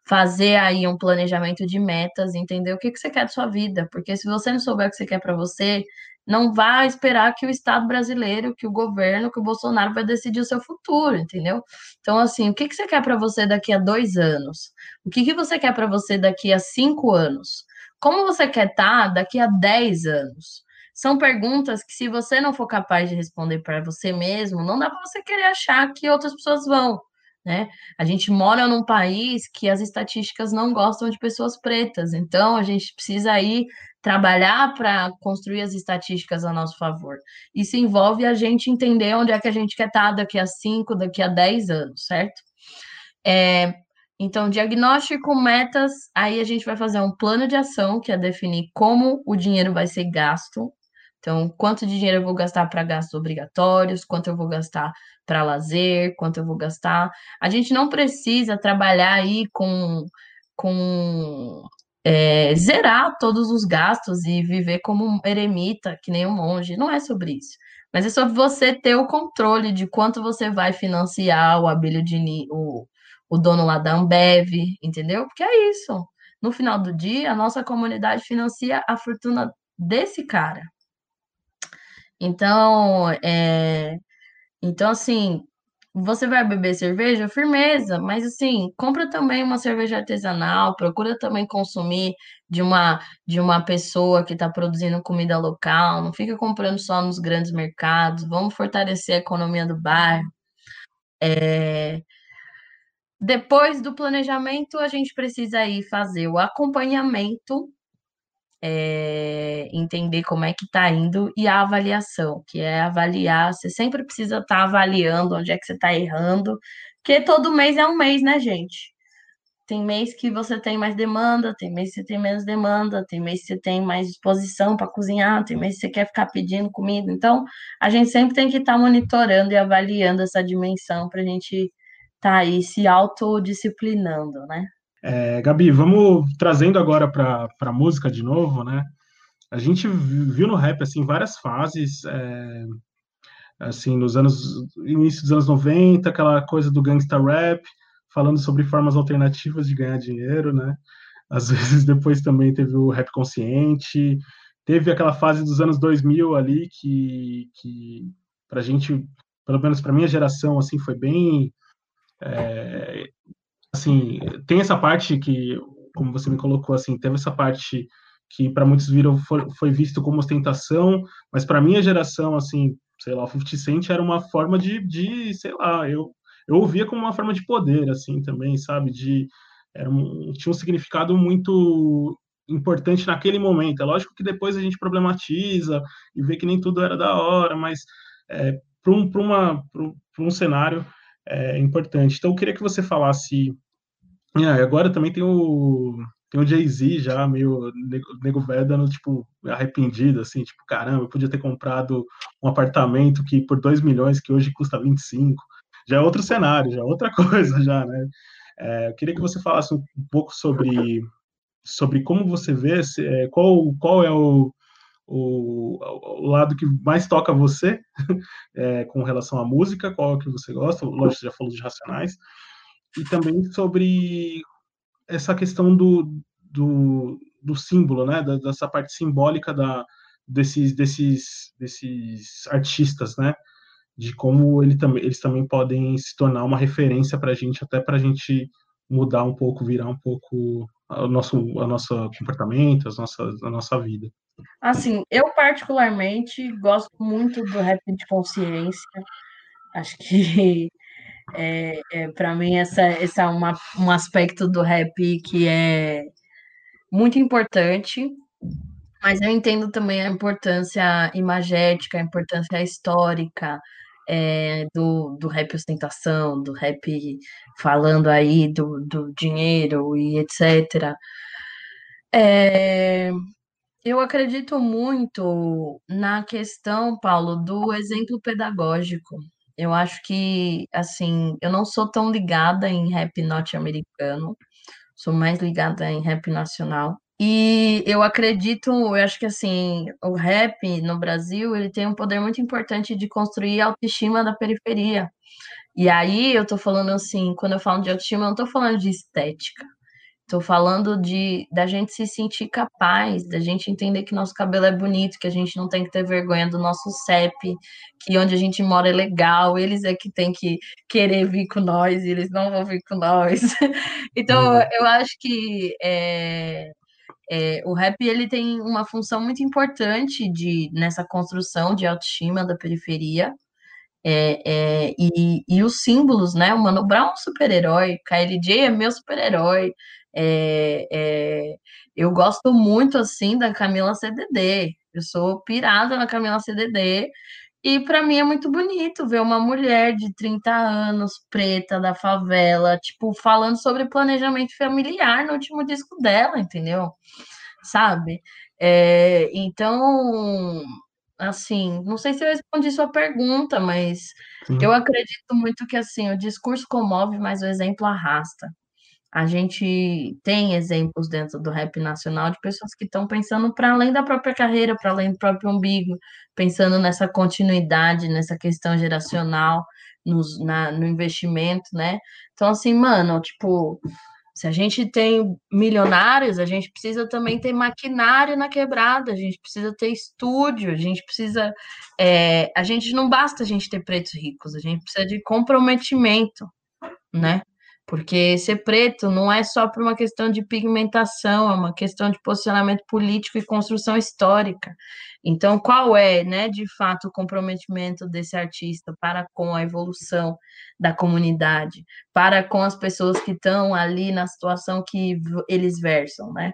Fazer aí um planejamento de metas, entender o que, que você quer da sua vida, porque se você não souber o que você quer para você, não vá esperar que o Estado brasileiro, que o governo, que o Bolsonaro vai decidir o seu futuro, entendeu? Então, assim, o que, que você quer para você daqui a dois anos? O que, que você quer para você daqui a cinco anos? Como você quer estar tá daqui a dez anos? São perguntas que, se você não for capaz de responder para você mesmo, não dá para você querer achar que outras pessoas vão. Né? A gente mora num país que as estatísticas não gostam de pessoas pretas, então a gente precisa aí trabalhar para construir as estatísticas a nosso favor. Isso envolve a gente entender onde é que a gente quer estar daqui a 5, daqui a 10 anos, certo? É, então, diagnóstico, metas, aí a gente vai fazer um plano de ação, que é definir como o dinheiro vai ser gasto. Então, quanto de dinheiro eu vou gastar para gastos obrigatórios, quanto eu vou gastar para lazer, quanto eu vou gastar. A gente não precisa trabalhar aí com, com é, zerar todos os gastos e viver como um eremita, que nem um monge. Não é sobre isso. Mas é sobre você ter o controle de quanto você vai financiar o Abílio Dini, o, o dono lá da Ambev, entendeu? Porque é isso. No final do dia, a nossa comunidade financia a fortuna desse cara. Então, é, então assim, você vai beber cerveja? Firmeza, mas assim, compra também uma cerveja artesanal, procura também consumir de uma de uma pessoa que está produzindo comida local, não fica comprando só nos grandes mercados, vamos fortalecer a economia do bairro. É... Depois do planejamento, a gente precisa aí fazer o acompanhamento é, entender como é que está indo e a avaliação, que é avaliar, você sempre precisa estar tá avaliando onde é que você está errando, porque todo mês é um mês, né, gente? Tem mês que você tem mais demanda, tem mês que você tem menos demanda, tem mês que você tem mais disposição para cozinhar, tem mês que você quer ficar pedindo comida. Então, a gente sempre tem que estar tá monitorando e avaliando essa dimensão para a gente estar tá aí se autodisciplinando, né? É, Gabi, vamos trazendo agora para a música de novo, né? A gente viu no rap assim várias fases, é, assim nos anos início dos anos 90, aquela coisa do gangsta rap, falando sobre formas alternativas de ganhar dinheiro, né? Às vezes depois também teve o rap consciente, teve aquela fase dos anos 2000 ali que que para gente, pelo menos para minha geração, assim, foi bem é, assim, tem essa parte que, como você me colocou, assim, teve essa parte que para muitos viram foi, foi, visto como ostentação, mas para minha geração, assim, sei lá, o 50 Cent era uma forma de, de sei lá, eu, eu ouvia como uma forma de poder, assim, também, sabe, de era um, tinha um significado muito importante naquele momento. É lógico que depois a gente problematiza e vê que nem tudo era da hora, mas é, para um, uma, um cenário é importante. Então, eu queria que você falasse. É, agora também tem o, tem o Jay-Z já meio nego velho dando, tipo, arrependido, assim, tipo, caramba, eu podia ter comprado um apartamento que por 2 milhões, que hoje custa 25. Já é outro cenário, já é outra coisa, já, né? É, eu queria que você falasse um pouco sobre, sobre como você vê, é, qual, qual é o, o, o lado que mais toca você é, com relação à música, qual é que você gosta, lógico, você já falou de Racionais, e também sobre essa questão do, do, do símbolo, né, dessa parte simbólica da, desses, desses, desses artistas, né, de como ele também, eles também podem se tornar uma referência para a gente, até para a gente mudar um pouco, virar um pouco o nosso, o nosso comportamento, as nossas, a nossa vida. Assim, eu particularmente gosto muito do rap de consciência. Acho que é, é para mim essa, esse é uma, um aspecto do rap que é muito importante, mas eu entendo também a importância imagética, a importância histórica é, do, do rap ostentação, do rap falando aí do, do dinheiro e etc. É, eu acredito muito na questão, Paulo, do exemplo pedagógico. Eu acho que, assim, eu não sou tão ligada em rap norte-americano, sou mais ligada em rap nacional. E eu acredito, eu acho que assim, o rap no Brasil, ele tem um poder muito importante de construir a autoestima da periferia. E aí eu tô falando assim, quando eu falo de autoestima, eu não tô falando de estética. Tô falando de da gente se sentir capaz, da gente entender que nosso cabelo é bonito, que a gente não tem que ter vergonha do nosso CEP, que onde a gente mora é legal, eles é que tem que querer vir com nós, e eles não vão vir com nós. então, uhum. eu acho que é, é, o rap ele tem uma função muito importante de nessa construção de autoestima da periferia. É, é, e, e, os símbolos, né? O Mano Brown é um super-herói, KLJ é meu super-herói. É, é, eu gosto muito assim da Camila CDD. Eu sou pirada na Camila CDD e para mim é muito bonito ver uma mulher de 30 anos, preta, da favela, tipo, falando sobre planejamento familiar no último disco dela, entendeu? Sabe? É, então, assim, não sei se eu respondi sua pergunta, mas Sim. eu acredito muito que assim, o discurso comove, mas o exemplo arrasta. A gente tem exemplos dentro do rap nacional de pessoas que estão pensando para além da própria carreira, para além do próprio umbigo, pensando nessa continuidade, nessa questão geracional, nos, na, no investimento, né? Então, assim, mano, tipo, se a gente tem milionários, a gente precisa também ter maquinário na quebrada, a gente precisa ter estúdio, a gente precisa. É, a gente não basta a gente ter pretos ricos, a gente precisa de comprometimento, né? Porque ser preto não é só por uma questão de pigmentação, é uma questão de posicionamento político e construção histórica. Então, qual é, né, de fato, o comprometimento desse artista para com a evolução da comunidade, para com as pessoas que estão ali na situação que eles versam, né?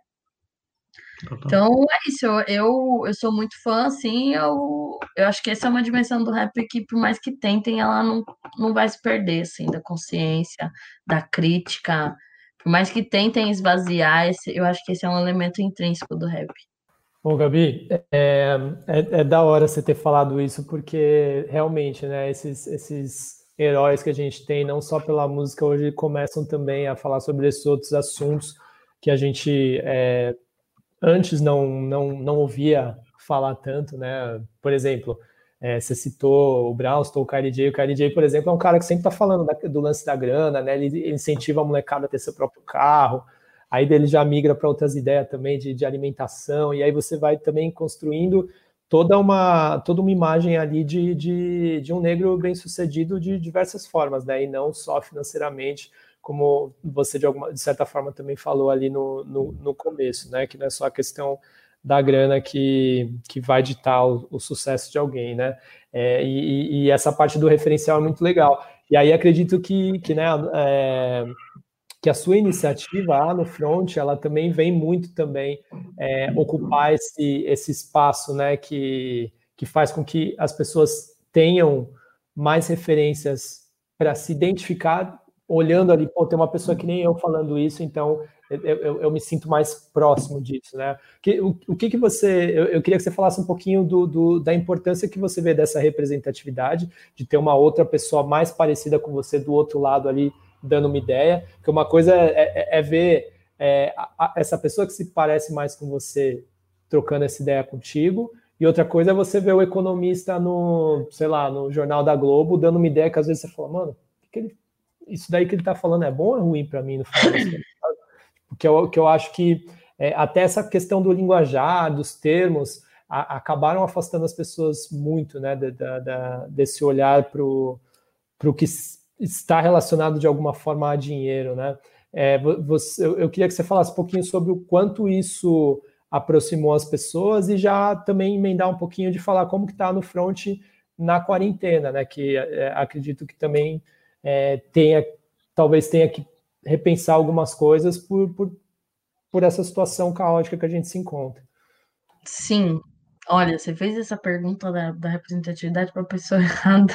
Então é isso, eu, eu, eu, sou muito fã, assim, eu, eu acho que essa é uma dimensão do rap que, por mais que tentem, ela não, não vai se perder, assim, da consciência, da crítica, por mais que tentem esvaziar, esse, eu acho que esse é um elemento intrínseco do rap. Bom, Gabi, é, é, é da hora você ter falado isso, porque realmente, né, esses, esses heróis que a gente tem, não só pela música, hoje começam também a falar sobre esses outros assuntos que a gente é, antes não, não, não ouvia falar tanto, né? Por exemplo, é, você citou o Brownston, o KLJ. O KLJ, por exemplo, é um cara que sempre está falando da, do lance da grana, né? Ele, ele, incentiva a molecada a ter seu próprio carro. Aí dele já migra para outras ideias também de, de alimentação. E aí você vai também construindo toda uma, toda uma imagem ali de, de, de um negro bem sucedido de diversas formas, né? E não só financeiramente como você de, alguma, de certa forma também falou ali no, no, no, começo, né? Que não é só a questão da grana que, que vai ditar o, o sucesso de alguém, né? É, e, e, essa parte do referencial é muito legal. E aí acredito que, que, né, é, que a sua iniciativa lá no front, ela também vem muito também é, ocupar esse, esse espaço, né? Que, que faz com que as pessoas tenham mais referências para se identificar olhando ali, pô, tem uma pessoa que nem eu falando isso, então eu, eu, eu me sinto mais próximo disso, né? Que, o, o que que você, eu, eu, queria que você falasse um pouquinho do, do, da importância que você vê dessa representatividade, de ter uma outra pessoa mais parecida com você do outro lado ali, dando uma ideia, que uma coisa é, é, é ver é, a, a, essa pessoa que se parece mais com você trocando essa ideia contigo, e outra coisa é você ver o economista no, sei lá, no Jornal da Globo dando uma ideia que às vezes você fala, mano, o que, que ele isso daí que ele está falando é bom ou é ruim para mim no Porque eu, que eu acho que é, até essa questão do linguajar, dos termos, a, acabaram afastando as pessoas muito, né, da, da, desse olhar para o que está relacionado de alguma forma a dinheiro, né? É, você, eu, eu, queria que você falasse um pouquinho sobre o quanto isso aproximou as pessoas e já também emendar um pouquinho de falar como que está no front na quarentena, né? Que é, acredito que também é, tenha, talvez tenha que repensar algumas coisas por, por, por essa situação caótica que a gente se encontra. Sim, Olha, você fez essa pergunta da, da representatividade para a pessoa errada.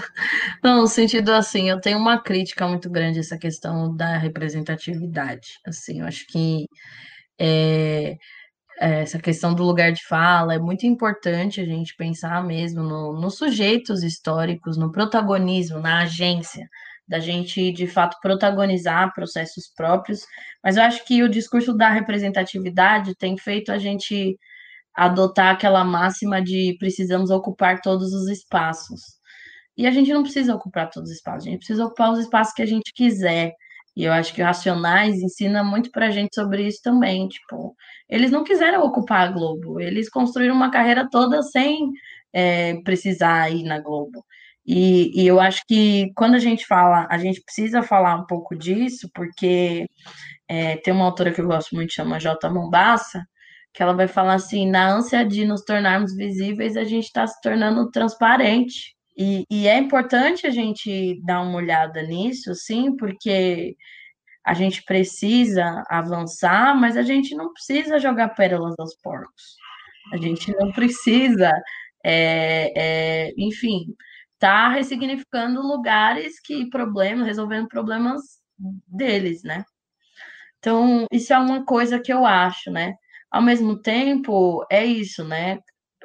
Não, no sentido assim, eu tenho uma crítica muito grande a essa questão da representatividade. Assim, eu acho que é, é, essa questão do lugar de fala é muito importante a gente pensar mesmo no, nos sujeitos históricos, no protagonismo, na agência, da gente de fato protagonizar processos próprios. Mas eu acho que o discurso da representatividade tem feito a gente adotar aquela máxima de precisamos ocupar todos os espaços. E a gente não precisa ocupar todos os espaços, a gente precisa ocupar os espaços que a gente quiser. E eu acho que o Racionais ensina muito pra gente sobre isso também. Tipo, eles não quiseram ocupar a Globo, eles construíram uma carreira toda sem é, precisar ir na Globo. E, e, eu acho que quando a gente fala, a gente precisa falar um pouco disso, porque é, tem uma autora que eu gosto muito, chama J. Mombassa, que ela vai falar assim: na ânsia de nos tornarmos visíveis, a gente está se tornando transparente. E, e, é importante a gente dar uma olhada nisso, sim, porque a gente precisa avançar, mas a gente não precisa jogar pérolas aos porcos. A gente não precisa, é, é, enfim, tá ressignificando lugares que problemas, resolvendo problemas deles, né? Então, isso é uma coisa que eu acho, né? Ao mesmo tempo, é isso, né?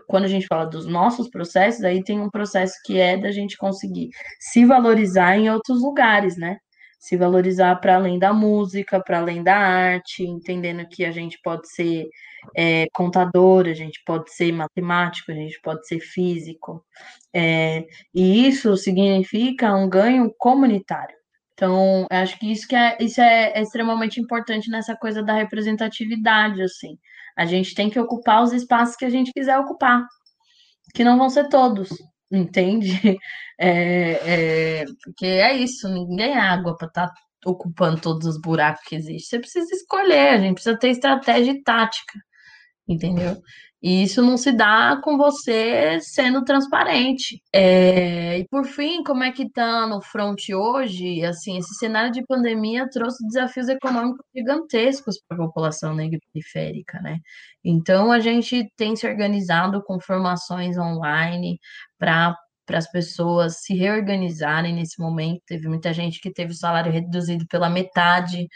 Quando a gente fala dos nossos processos, aí tem um processo que é da gente conseguir se valorizar em outros lugares, né? Se valorizar para além da música, para além da arte, entendendo que a gente pode ser é, contador, a gente pode ser matemático, a gente pode ser físico. É, e isso significa um ganho comunitário. Então, acho que isso, que é, isso é, extremamente importante nessa coisa da representatividade, assim. A gente tem que ocupar os espaços que a gente quiser ocupar, que não vão ser todos, entende? É, é, porque é isso, ninguém é água para estar tá ocupando todos os buracos que existem. Você precisa escolher, a gente precisa ter estratégia e tática, entendeu? E isso não se dá com você sendo transparente. É, e por fim, como é que está no front hoje? Assim, esse cenário de pandemia trouxe desafios econômicos gigantescos para a população negra periférica, né? Então a gente tem se organizado com formações online para para as pessoas se reorganizarem nesse momento. Teve muita gente que teve o salário reduzido pela metade,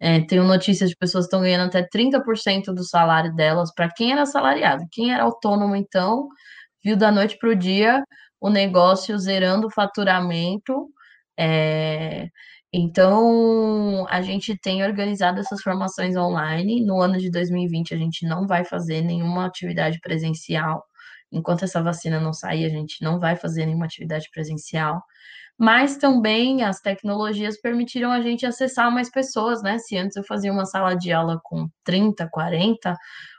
é, tenho notícias de pessoas que estão ganhando até 30% do salário delas para quem era assalariado. Quem era autônomo, então, viu da noite para o dia o negócio zerando o faturamento. É, então, a gente tem organizado essas formações online. No ano de 2020, a gente não vai fazer nenhuma atividade presencial. Enquanto essa vacina não sair, a gente não vai fazer nenhuma atividade presencial mas também as tecnologias permitiram a gente acessar mais pessoas, né? Se antes eu fazia uma sala de aula com 30, 40,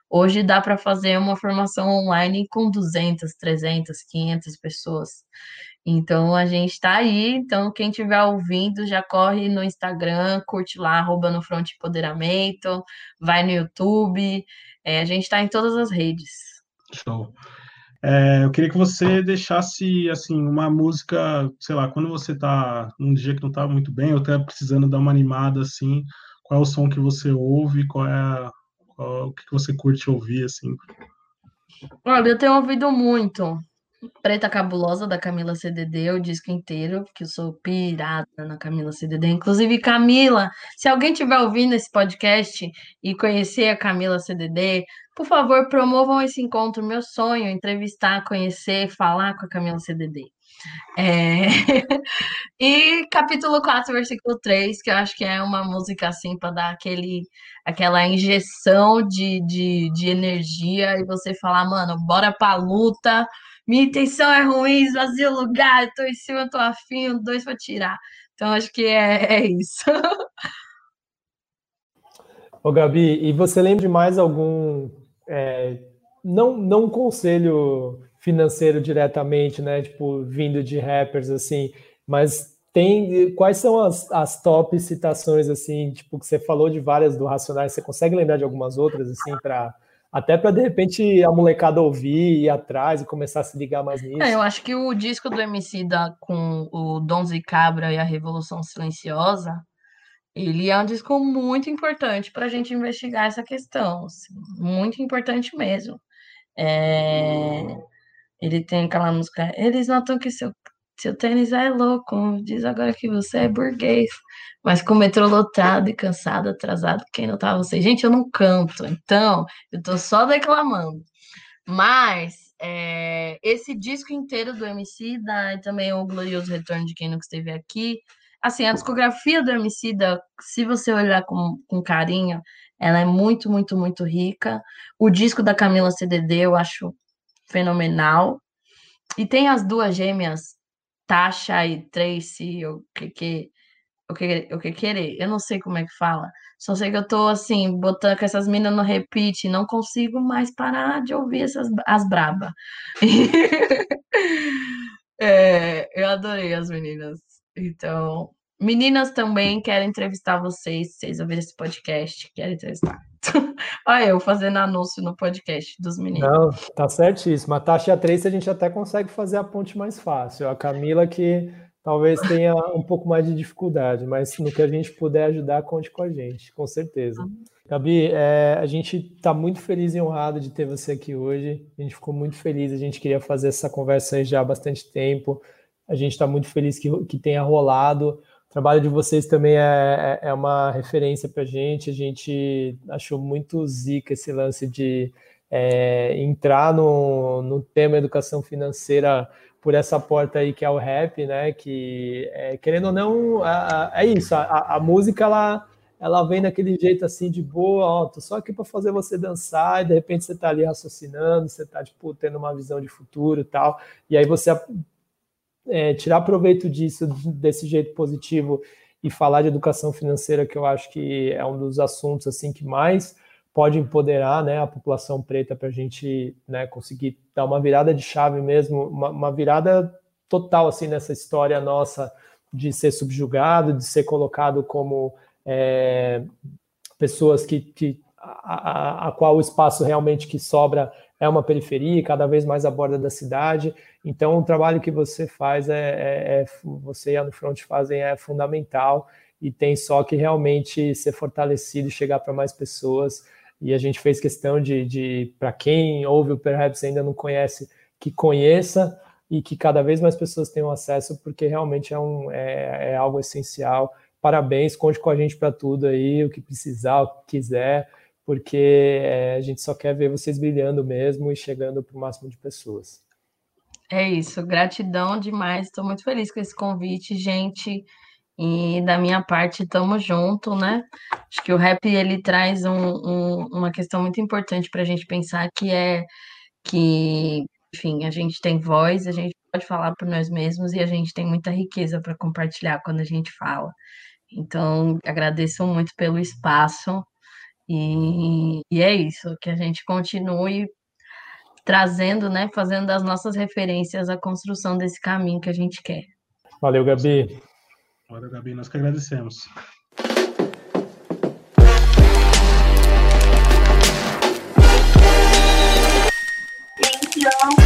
hoje dá para fazer uma formação online com 200, 300, 500 pessoas. Então a gente está aí. Então, quem estiver ouvindo, já corre no Instagram, curte lá, arroba no Front Empoderamento, vai no YouTube. É, a gente está em todas as redes. Show. É, eu queria que você deixasse assim uma música, sei lá, quando você tá num dia que não tá muito bem, ou tá precisando dar uma animada assim, qual é o som que você ouve, qual é qual, o que você curte ouvir assim? Olha, eu tenho ouvido muito Preta Cabulosa da Camila CDD, o disco inteiro, porque eu sou pirada na Camila CDD. Inclusive, Camila, se alguém estiver ouvindo esse podcast e conhecer a Camila CDD, por favor, promovam esse encontro. Meu sonho entrevistar, conhecer, falar com a Camila CDD. É... e capítulo 4, versículo 3, que eu acho que é uma música assim para dar aquele, aquela injeção de, de, de energia e você falar, mano, bora pra luta minha intenção é ruim, esvazia o lugar, tô em cima, tô afim, dois para tirar. Então, acho que é, é isso. Ô, Gabi, e você lembra de mais algum, é, não, não conselho financeiro diretamente, né, tipo, vindo de rappers, assim, mas tem, quais são as, as top citações, assim, tipo, que você falou de várias do Racionais, você consegue lembrar de algumas outras, assim, para até para de repente a molecada ouvir, ir atrás e começar a se ligar mais nisso. É, eu acho que o disco do MC da com o Dons e Cabra e a Revolução Silenciosa, ele é um disco muito importante para a gente investigar essa questão, assim, muito importante mesmo. É, ele tem aquela música, eles notam que seu, seu tênis é louco, diz agora que você é burguês, mas com o metrô lotado e cansado, atrasado, quem não tá você? Gente, eu não canto, então eu tô só declamando. Mas é, esse disco inteiro do MC, da, e também o Glorioso Retorno de Quem Nunca Esteve Aqui, assim, a discografia do MC, da, se você olhar com, com carinho, ela é muito, muito, muito rica. O disco da Camila CDD eu acho fenomenal. E tem as duas gêmeas, Tasha e Tracy, o que que o que, o que querer. Eu não sei como é que fala. Só sei que eu tô assim, botando com essas minas no repeat, não consigo mais parar de ouvir essas as braba. é, eu adorei as meninas. Então, meninas também quero entrevistar vocês, vocês ouvirem esse podcast, quero entrevistar. Olha, eu fazendo anúncio no podcast dos meninos. Não, tá certíssimo. A taxa 3 a gente até consegue fazer a ponte mais fácil. A Camila que talvez tenha um pouco mais de dificuldade, mas no que a gente puder ajudar, conte com a gente, com certeza. Gabi, é, a gente está muito feliz e honrado de ter você aqui hoje. A gente ficou muito feliz, a gente queria fazer essa conversa já há bastante tempo. A gente está muito feliz que, que tenha rolado. O trabalho de vocês também é, é, é uma referência para a gente. A gente achou muito zica esse lance de é, entrar no, no tema educação financeira por essa porta aí que é o rap, né? Que é, querendo ou não, é isso. A, a, música ela, ela vem daquele jeito assim de boa, ó, tô só aqui para fazer você dançar e de repente você tá ali raciocinando, você tá tipo tendo uma visão de futuro e tal, e aí você é, tirar proveito disso desse jeito positivo e falar de educação financeira que eu acho que é um dos assuntos assim que mais pode empoderar né, a população preta para a gente né, conseguir dar uma virada de chave mesmo, uma, uma, virada total assim nessa história nossa de ser subjugado, de ser colocado como é, pessoas que, que a, a, a, qual o espaço realmente que sobra é uma periferia, cada vez mais à borda da cidade. Então, o trabalho que você faz é, é, é você e a Front fazem é fundamental e tem só que realmente ser fortalecido e chegar para mais pessoas e a gente fez questão de, de para quem ouve o Perhaps ainda não conhece, que conheça e que cada vez mais pessoas tenham acesso, porque realmente é, um, é, é algo essencial. Parabéns, conte com a gente para tudo aí, o que precisar, o que quiser, porque é, a gente só quer ver vocês brilhando mesmo e chegando para o máximo de pessoas. É isso, gratidão demais, estou muito feliz com esse convite, gente. E da minha parte, estamos junto, né? Acho que o rap ele traz um, um, uma questão muito importante para a gente pensar que é que, enfim, a gente tem voz, a gente pode falar por nós mesmos e a gente tem muita riqueza para compartilhar quando a gente fala. Então, agradeço muito pelo espaço e, e é isso, que a gente continue trazendo, né, fazendo das nossas referências a construção desse caminho que a gente quer. Valeu, Gabi. Valeu, Gabi, nós que agradecemos. Thank you.